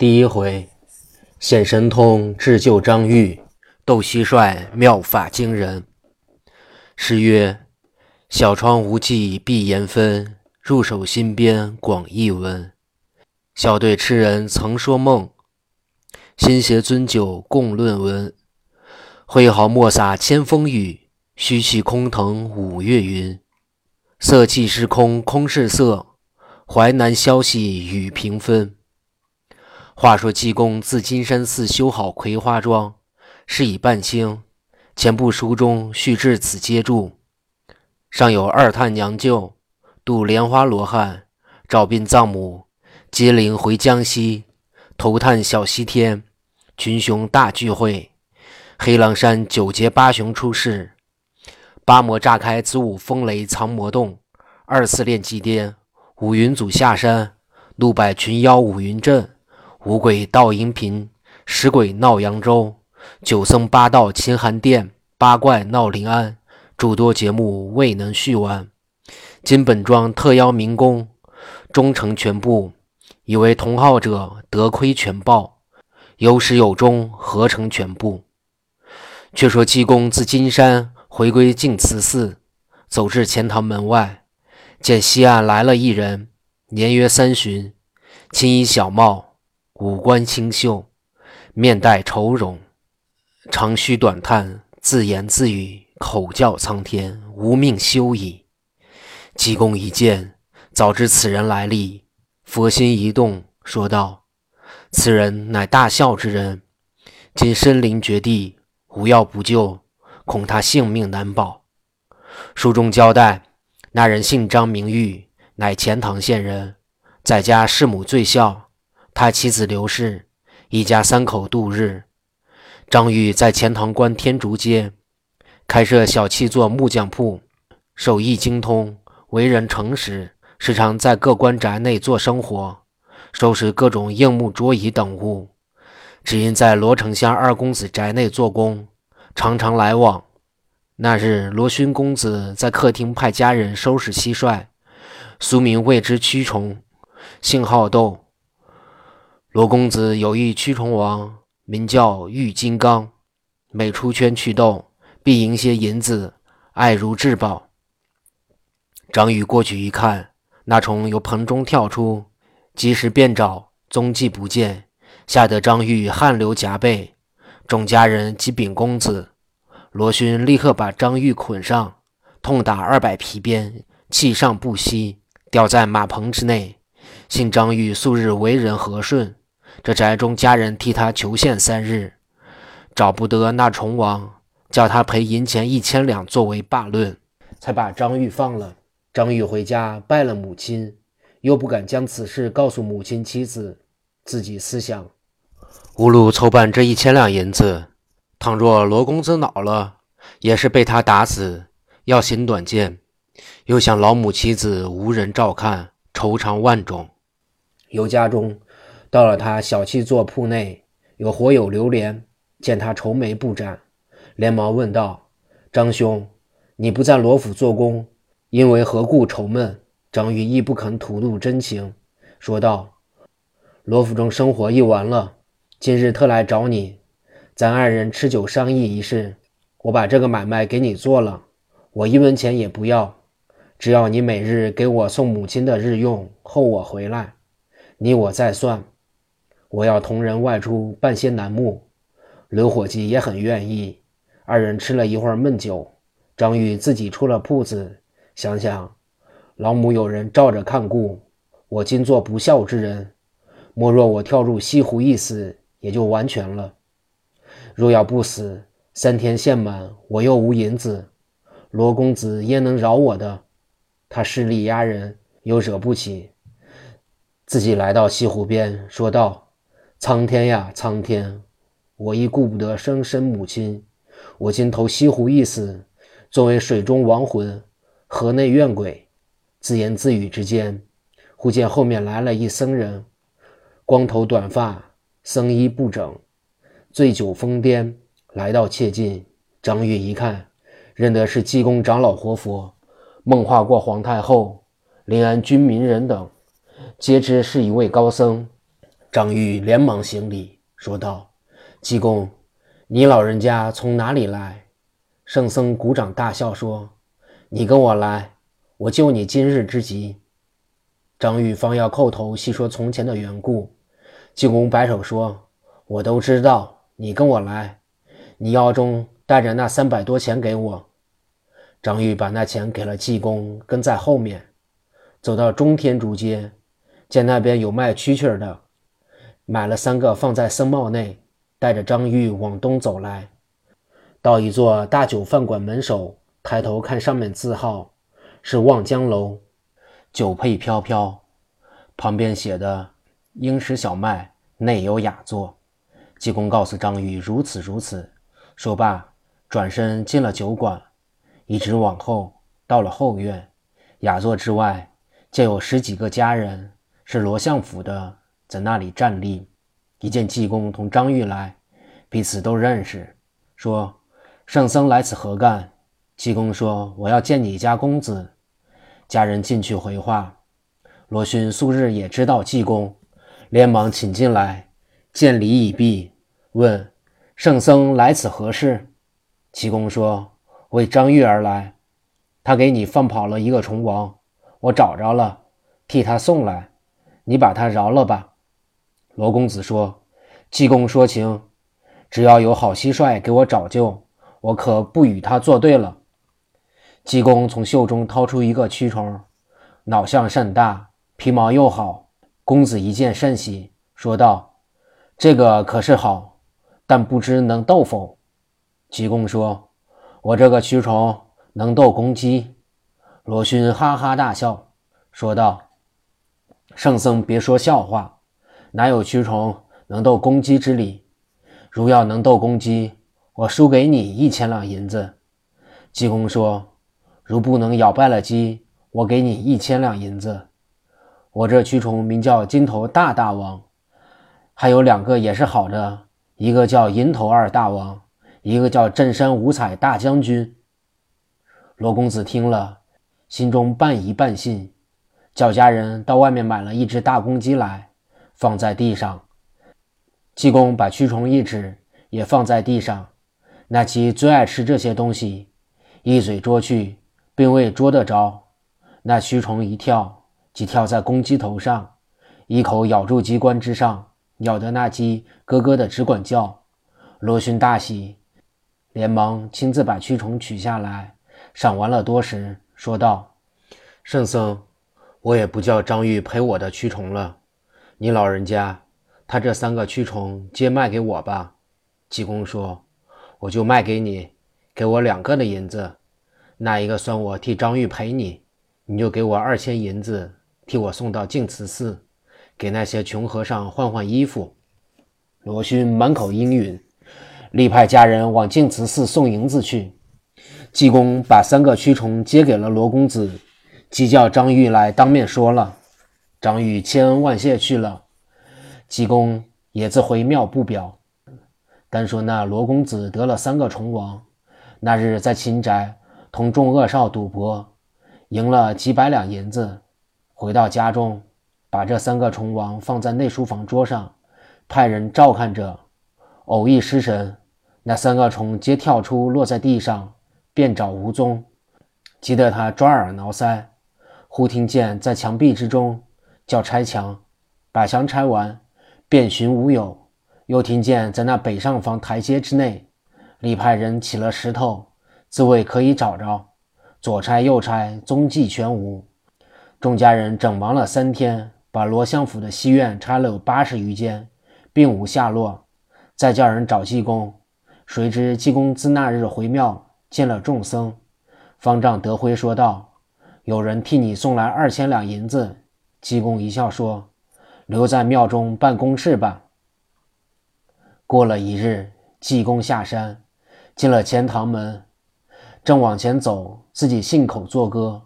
第一回，显神通智救张玉，斗蟋蟀妙法惊人。诗曰：“小窗无际碧烟分，入手心边广异闻。小对痴人曾说梦，新携樽酒共论文。挥毫墨洒千风雨，虚气空腾五月云。色即是空空是色，淮南消息雨平分。”话说济公自金山寺修好葵花桩，是以半清。前部书中续至此接注，上有二探娘舅渡莲花罗汉，找殡葬母，接灵回江西，投探小西天，群雄大聚会。黑狼山九节八雄出世，八魔炸开子午风雷藏魔洞，二次炼祭颠，五云祖下山，怒摆群妖五云阵。五鬼闹阴平，十鬼闹扬州，九僧八道秦寒殿，八怪闹临安，诸多节目未能续完。今本庄特邀民工，终成全部，以为同好者得亏全报，有始有终，合成全部。却说济公自金山回归净慈寺，走至钱塘门外，见西岸来了一人，年约三旬，青衣小帽。五官清秀，面带愁容，长吁短叹，自言自语，口叫苍天无命休矣。济公一见，早知此人来历，佛心一动，说道：“此人乃大孝之人，今身临绝地，无药不救，恐他性命难保。”书中交代，那人姓张，名玉，乃钱塘县人，在家弑母最孝。他妻子刘氏一家三口度日。张玉在钱塘关天竺街开设小器作木匠铺，手艺精通，为人诚实，时常在各官宅内做生活，收拾各种硬木桌椅等物。只因在罗城乡二公子宅内做工，常常来往。那日，罗勋公子在客厅派家人收拾蟋蟀，俗名谓之驱虫，姓好斗。罗公子有一蛆虫王，名叫玉金刚，每出圈去斗，必赢些银子，爱如至宝。张宇过去一看，那虫由盆中跳出，及时便找，踪迹不见，吓得张玉汗流浃背。众家人及禀公子，罗勋立刻把张玉捆上，痛打二百皮鞭，气上不息，吊在马棚之内。幸张玉素日为人和顺。这宅中家人替他求献三日，找不得那虫王，叫他赔银钱一千两作为罢论，才把张玉放了。张玉回家拜了母亲，又不敢将此事告诉母亲妻子，自己思想：无路筹办这一千两银子，倘若罗公子恼了，也是被他打死，要行短见。又想老母妻子无人照看，愁肠万种，由家中。到了他小气座铺内，有火友流连，见他愁眉不展，连忙问道：“张兄，你不在罗府做工，因为何故愁闷？”张玉亦不肯吐露真情，说道：“罗府中生活一完了，今日特来找你，咱二人吃酒商议一事。我把这个买卖给你做了，我一文钱也不要，只要你每日给我送母亲的日用，后我回来，你我再算。”我要同人外出办些楠木，刘伙计也很愿意。二人吃了一会儿闷酒，张玉自己出了铺子，想想老母有人罩着看顾，我今做不孝之人，莫若我跳入西湖一死，也就完全了。若要不死，三天限满，我又无银子，罗公子焉能饶我的？他势力压人，又惹不起，自己来到西湖边，说道。苍天呀，苍天！我亦顾不得生身母亲，我今投西湖一死，作为水中亡魂，河内怨鬼。自言自语之间，忽见后面来了一僧人，光头短发，僧衣不整，醉酒疯癫，来到切近。张玉一看，认得是济公长老活佛，梦化过皇太后、临安军民人等，皆知是一位高僧。张玉连忙行礼，说道：“济公，你老人家从哪里来？”圣僧鼓掌大笑说：“你跟我来，我救你今日之急。”张玉方要叩头细说从前的缘故，济公摆手说：“我都知道，你跟我来，你腰中带着那三百多钱给我。”张玉把那钱给了济公，跟在后面，走到中天竺街，见那边有卖蛐蛐的，买了三个放在僧帽内，带着张玉往东走来。到一座大酒饭馆门首，抬头看上面字号是望江楼，酒配飘飘，旁边写的“英式小麦，内有雅座”。济公告诉张玉如此如此，说罢转身进了酒馆，一直往后到了后院，雅座之外见有十几个家人是罗相府的在那里站立，一见济公同张玉来，彼此都认识，说。圣僧来此何干？济公说：“我要见你家公子。”家人进去回话。罗勋素日也知道济公，连忙请进来，见礼已毕，问：“圣僧来此何事？”济公说：“为张玉而来，他给你放跑了一个虫王，我找着了，替他送来，你把他饶了吧。”罗公子说：“济公说情，只要有好蟋蟀给我找救。”我可不与他作对了。济公从袖中掏出一个蛆虫，脑相甚大，皮毛又好。公子一见甚喜，说道：“这个可是好，但不知能斗否？”济公说：“我这个蛆虫能斗公鸡。”罗勋哈哈大笑，说道：“圣僧别说笑话，哪有蛆虫能斗公鸡之理？如要能斗公鸡。”我输给你一千两银子。济公说：“如不能咬败了鸡，我给你一千两银子。我这蛆虫名叫金头大大王，还有两个也是好的，一个叫银头二大王，一个叫镇山五彩大将军。”罗公子听了，心中半疑半信，叫家人到外面买了一只大公鸡来，放在地上。济公把蛆虫一指，也放在地上。那鸡最爱吃这些东西，一嘴捉去，并未捉得着。那蛆虫一跳，即跳在公鸡头上，一口咬住鸡冠之上，咬得那鸡咯咯的直管叫。罗勋大喜，连忙亲自把蛆虫取下来，赏完了多时，说道：“圣僧，我也不叫张玉陪我的蛆虫了。你老人家，他这三个蛆虫皆卖给我吧。”济公说。我就卖给你，给我两个的银子，那一个算我替张玉赔你，你就给我二千银子，替我送到净慈寺，给那些穷和尚换换衣服。罗勋满口应允，立派家人往净慈寺送银子去。济公把三个蛆虫接给了罗公子，即叫张玉来当面说了。张玉千恩万谢去了，济公也自回庙不表。单说那罗公子得了三个虫王，那日在秦宅同众恶少赌博，赢了几百两银子，回到家中，把这三个虫王放在内书房桌上，派人照看着。偶一失神，那三个虫皆跳出，落在地上，便找无踪，急得他抓耳挠腮。忽听见在墙壁之中叫拆墙，把墙拆完，遍寻无有。又听见在那北上房台阶之内，李派人起了石头，自谓可以找着。左拆右拆，踪迹全无。众家人整忙了三天，把罗相府的西院拆了有八十余间，并无下落。再叫人找济公，谁知济公自那日回庙见了众僧，方丈德辉说道：“有人替你送来二千两银子。”济公一笑说：“留在庙中办公事吧。”过了一日，济公下山，进了钱塘门，正往前走，自己信口作歌：“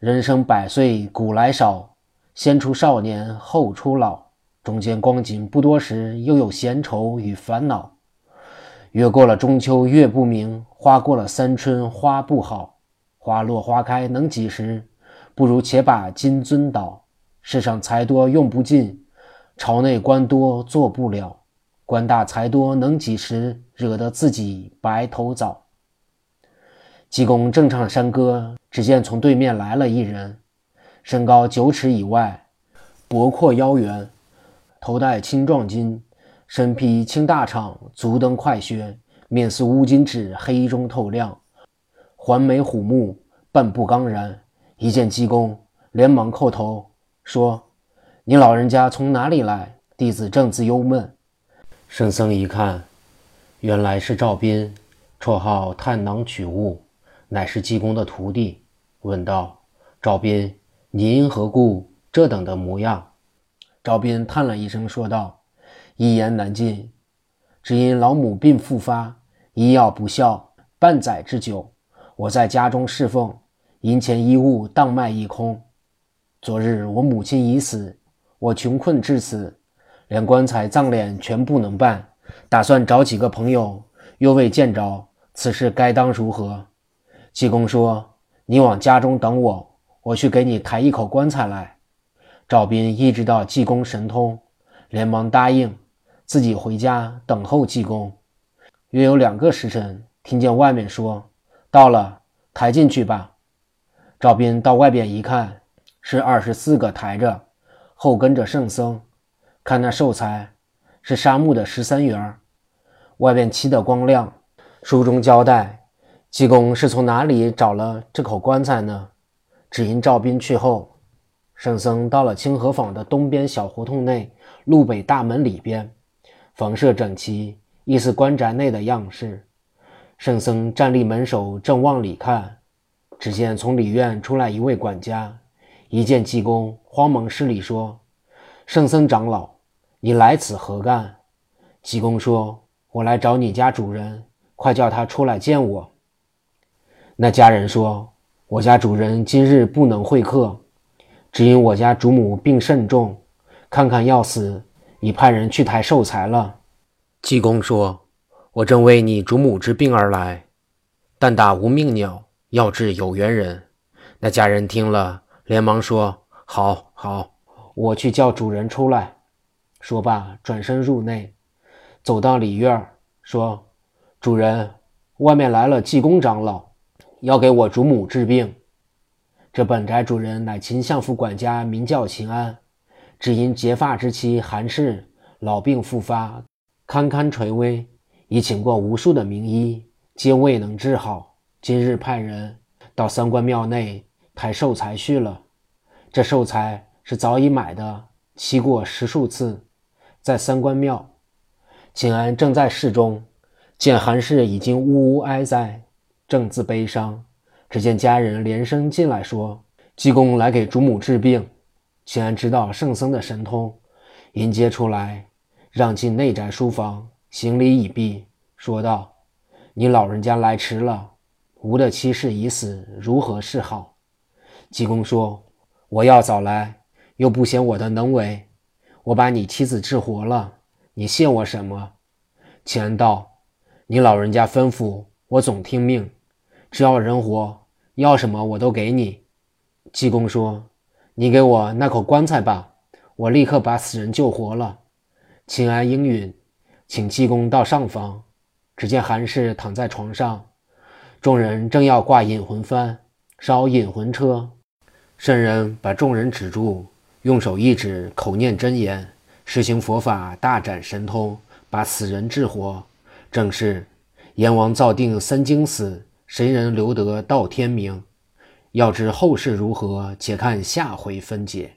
人生百岁古来少，先出少年后出老。中间光景不多时，又有闲愁与烦恼。月过了中秋月不明，花过了三春花不好。花落花开能几时？不如且把金樽倒。世上财多用不尽，朝内官多做不了，官大财多能几时，惹得自己白头早。济公正唱山歌，只见从对面来了一人，身高九尺以外，脖阔腰圆，头戴青壮巾，身披青大氅，足蹬快靴，面似乌金纸，黑中透亮，环眉虎目，半步刚然。一见济公，连忙叩头说：“你老人家从哪里来？弟子正自忧闷。”圣僧一看，原来是赵斌，绰号探囊取物。乃是济公的徒弟，问道：“赵斌，你因何故这等的模样？”赵斌叹了一声，说道：“一言难尽，只因老母病复发，医药不效，半载之久，我在家中侍奉，银钱衣物当卖一空。昨日我母亲已死，我穷困至此，连棺材葬殓全不能办，打算找几个朋友，又未见着，此事该当如何？”济公说：“你往家中等我，我去给你抬一口棺材来。”赵斌一知道济公神通，连忙答应，自己回家等候济公。约有两个时辰，听见外面说：“到了，抬进去吧。”赵斌到外边一看，是二十四个抬着，后跟着圣僧。看那寿材，是沙木的十三元，外边漆得光亮。书中交代。济公是从哪里找了这口棺材呢？只因赵斌去后，圣僧到了清河坊的东边小胡同内路北大门里边，房舍整齐，亦似官宅内的样式。圣僧站立门首，正往里看，只见从里院出来一位管家，一见济公，慌忙施礼说：“圣僧长老，你来此何干？”济公说：“我来找你家主人，快叫他出来见我。”那家人说：“我家主人今日不能会客，只因我家主母病甚重，看看要死，已派人去抬寿材了。”济公说：“我正为你主母之病而来，但打无命鸟，要治有缘人。”那家人听了，连忙说：“好好，我去叫主人出来。”说罢，转身入内，走到里院，说：“主人，外面来了济公长老。”要给我主母治病，这本宅主人乃秦相府管家，名叫秦安，只因结发之妻韩氏老病复发，堪堪垂危，已请过无数的名医，皆未能治好。今日派人到三官庙内抬寿材去了。这寿材是早已买的，漆过十数次，在三官庙。秦安正在室中，见韩氏已经呜呜哀哉。正自悲伤，只见家人连声进来说：“济公来给主母治病。”秦安知道圣僧的神通，迎接出来，让进内宅书房，行礼已毕，说道：“你老人家来迟了，吾的妻室已死，如何是好？”济公说：“我要早来，又不显我的能为，我把你妻子治活了，你谢我什么？”秦安道：“你老人家吩咐，我总听命。”只要人活，要什么我都给你。济公说：“你给我那口棺材吧，我立刻把死人救活了。”秦安应允，请济公到上房。只见韩氏躺在床上，众人正要挂引魂幡、烧引魂车，圣人把众人止住，用手一指，口念真言，实行佛法，大展神通，把死人治活。正是阎王造定三经死。谁人留得到天明？要知后事如何，且看下回分解。